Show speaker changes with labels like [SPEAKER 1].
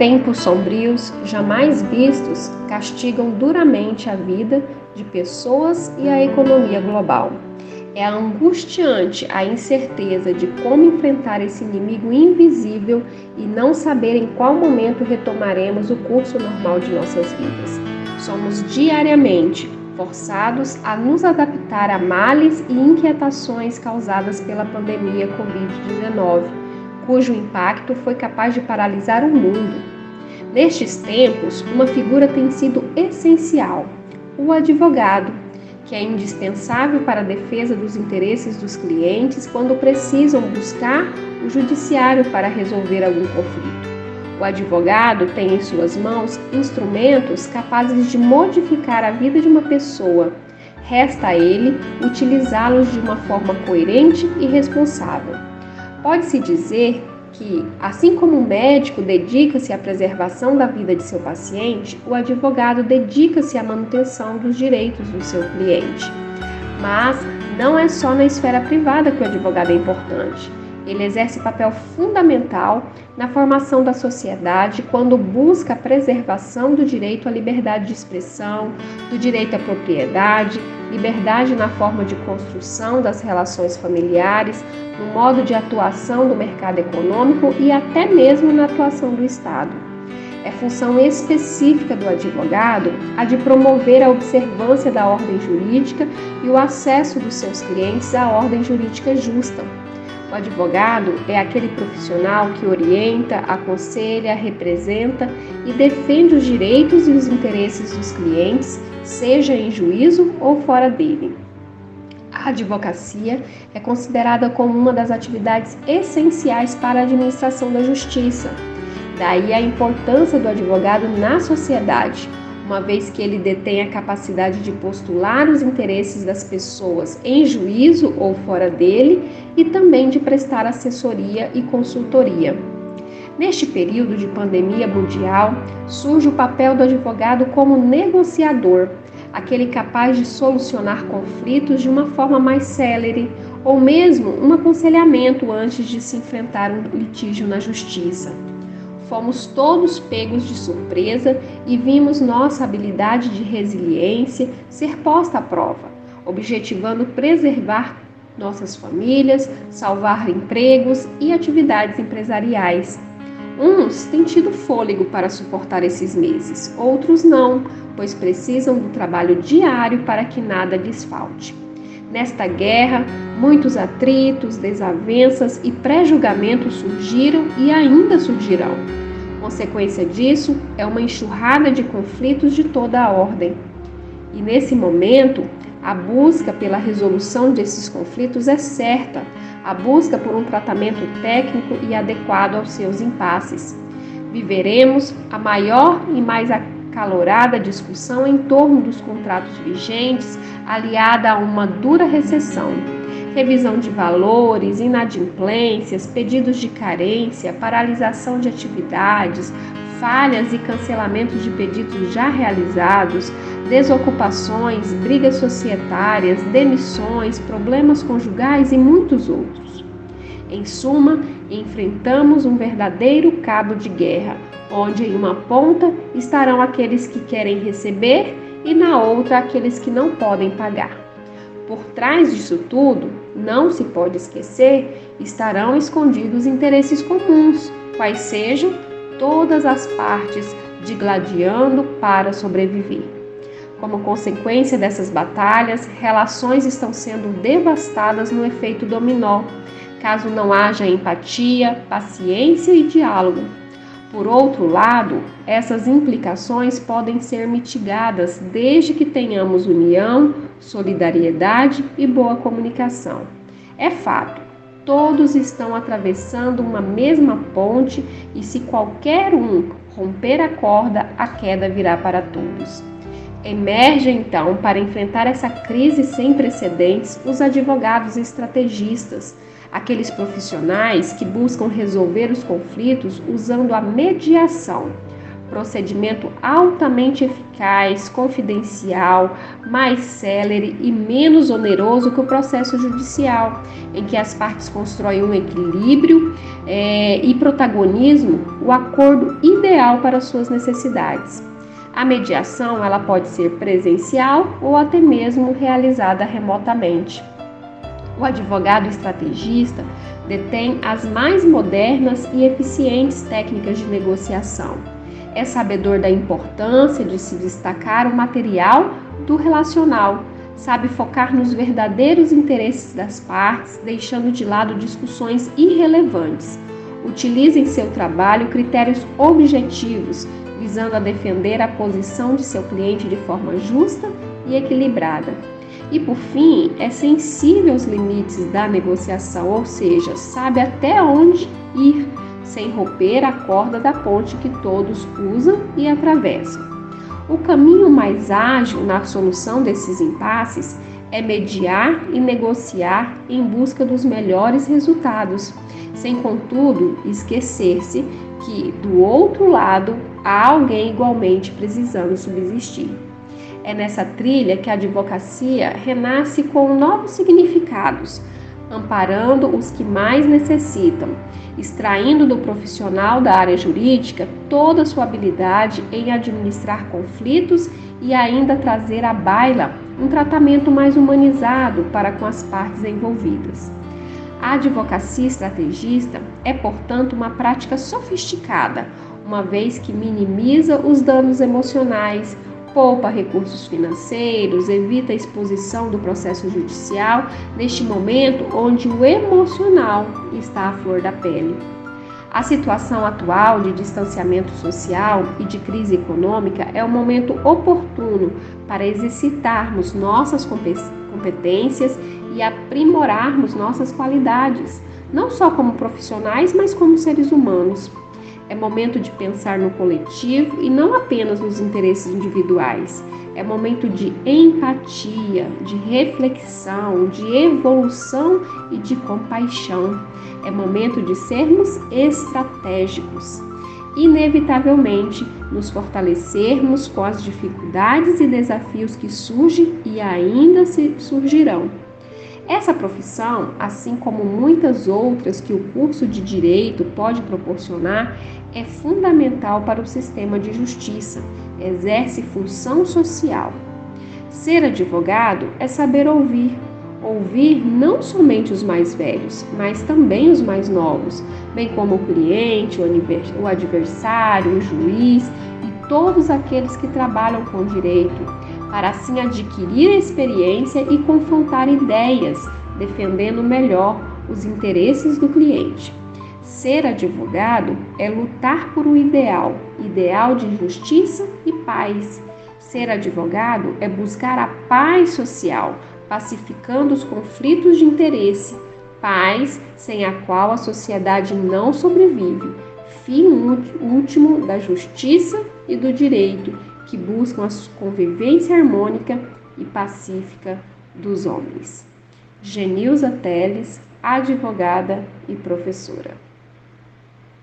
[SPEAKER 1] Tempos sombrios, jamais vistos, castigam duramente a vida de pessoas e a economia global. É angustiante a incerteza de como enfrentar esse inimigo invisível e não saber em qual momento retomaremos o curso normal de nossas vidas. Somos diariamente forçados a nos adaptar a males e inquietações causadas pela pandemia Covid-19, cujo impacto foi capaz de paralisar o mundo. Nestes tempos, uma figura tem sido essencial: o advogado, que é indispensável para a defesa dos interesses dos clientes quando precisam buscar o judiciário para resolver algum conflito. O advogado tem em suas mãos instrumentos capazes de modificar a vida de uma pessoa. Resta a ele utilizá-los de uma forma coerente e responsável. Pode-se dizer que, assim como o médico dedica-se à preservação da vida de seu paciente, o advogado dedica-se à manutenção dos direitos do seu cliente. Mas não é só na esfera privada que o advogado é importante. Ele exerce papel fundamental na formação da sociedade quando busca a preservação do direito à liberdade de expressão, do direito à propriedade, liberdade na forma de construção das relações familiares, no modo de atuação do mercado econômico e até mesmo na atuação do Estado. É função específica do advogado a de promover a observância da ordem jurídica e o acesso dos seus clientes à ordem jurídica justa. O advogado é aquele profissional que orienta, aconselha, representa e defende os direitos e os interesses dos clientes, seja em juízo ou fora dele. A advocacia é considerada como uma das atividades essenciais para a administração da justiça. Daí a importância do advogado na sociedade uma vez que ele detém a capacidade de postular os interesses das pessoas em juízo ou fora dele e também de prestar assessoria e consultoria. Neste período de pandemia mundial, surge o papel do advogado como negociador, aquele capaz de solucionar conflitos de uma forma mais célere ou mesmo um aconselhamento antes de se enfrentar um litígio na justiça. Fomos todos pegos de surpresa e vimos nossa habilidade de resiliência ser posta à prova, objetivando preservar nossas famílias, salvar empregos e atividades empresariais. Uns têm tido fôlego para suportar esses meses, outros não, pois precisam do trabalho diário para que nada desfalte. Nesta guerra, muitos atritos, desavenças e pré-julgamentos surgiram e ainda surgirão. Consequência disso é uma enxurrada de conflitos de toda a ordem. E nesse momento, a busca pela resolução desses conflitos é certa, a busca por um tratamento técnico e adequado aos seus impasses. Viveremos a maior e mais acalorada discussão em torno dos contratos vigentes, aliada a uma dura recessão revisão de valores, inadimplências, pedidos de carência, paralisação de atividades, falhas e cancelamentos de pedidos já realizados, desocupações, brigas societárias, demissões, problemas conjugais e muitos outros. Em suma, enfrentamos um verdadeiro cabo de guerra, onde em uma ponta estarão aqueles que querem receber e na outra aqueles que não podem pagar. Por trás disso tudo, não se pode esquecer, estarão escondidos interesses comuns, quais sejam todas as partes digladiando para sobreviver. Como consequência dessas batalhas, relações estão sendo devastadas no efeito dominó, caso não haja empatia, paciência e diálogo. Por outro lado, essas implicações podem ser mitigadas desde que tenhamos união, solidariedade e boa comunicação. É fato, todos estão atravessando uma mesma ponte e se qualquer um romper a corda, a queda virá para todos. Emerge então para enfrentar essa crise sem precedentes os advogados estrategistas aqueles profissionais que buscam resolver os conflitos usando a mediação, procedimento altamente eficaz, confidencial, mais célere e menos oneroso que o processo judicial, em que as partes constroem um equilíbrio é, e protagonismo, o acordo ideal para suas necessidades. A mediação ela pode ser presencial ou até mesmo realizada remotamente. O advogado estrategista detém as mais modernas e eficientes técnicas de negociação. É sabedor da importância de se destacar o material do relacional, sabe focar nos verdadeiros interesses das partes, deixando de lado discussões irrelevantes. Utiliza em seu trabalho critérios objetivos, visando a defender a posição de seu cliente de forma justa e equilibrada. E por fim, é sensível aos limites da negociação, ou seja, sabe até onde ir sem romper a corda da ponte que todos usam e atravessam. O caminho mais ágil na solução desses impasses é mediar e negociar em busca dos melhores resultados, sem contudo esquecer-se que do outro lado há alguém igualmente precisando subsistir. É nessa trilha que a advocacia renasce com novos significados, amparando os que mais necessitam, extraindo do profissional da área jurídica toda a sua habilidade em administrar conflitos e ainda trazer à baila um tratamento mais humanizado para com as partes envolvidas. A advocacia estrategista é, portanto, uma prática sofisticada, uma vez que minimiza os danos emocionais, poupa recursos financeiros, evita a exposição do processo judicial neste momento onde o emocional está à flor da pele. A situação atual de distanciamento social e de crise econômica é o momento oportuno para exercitarmos nossas competências e aprimorarmos nossas qualidades, não só como profissionais, mas como seres humanos. É momento de pensar no coletivo e não apenas nos interesses individuais. É momento de empatia, de reflexão, de evolução e de compaixão. É momento de sermos estratégicos. Inevitavelmente, nos fortalecermos com as dificuldades e desafios que surgem e ainda se surgirão. Essa profissão, assim como muitas outras que o curso de direito pode proporcionar, é fundamental para o sistema de justiça, exerce função social. Ser advogado é saber ouvir, ouvir não somente os mais velhos, mas também os mais novos, bem como o cliente, o adversário, o juiz e todos aqueles que trabalham com direito, para assim adquirir experiência e confrontar ideias, defendendo melhor os interesses do cliente. Ser advogado é lutar por um ideal, ideal de justiça e paz. Ser advogado é buscar a paz social, pacificando os conflitos de interesse, paz sem a qual a sociedade não sobrevive, fim último da justiça e do direito, que buscam a convivência harmônica e pacífica dos homens. Genilza Teles, advogada e professora.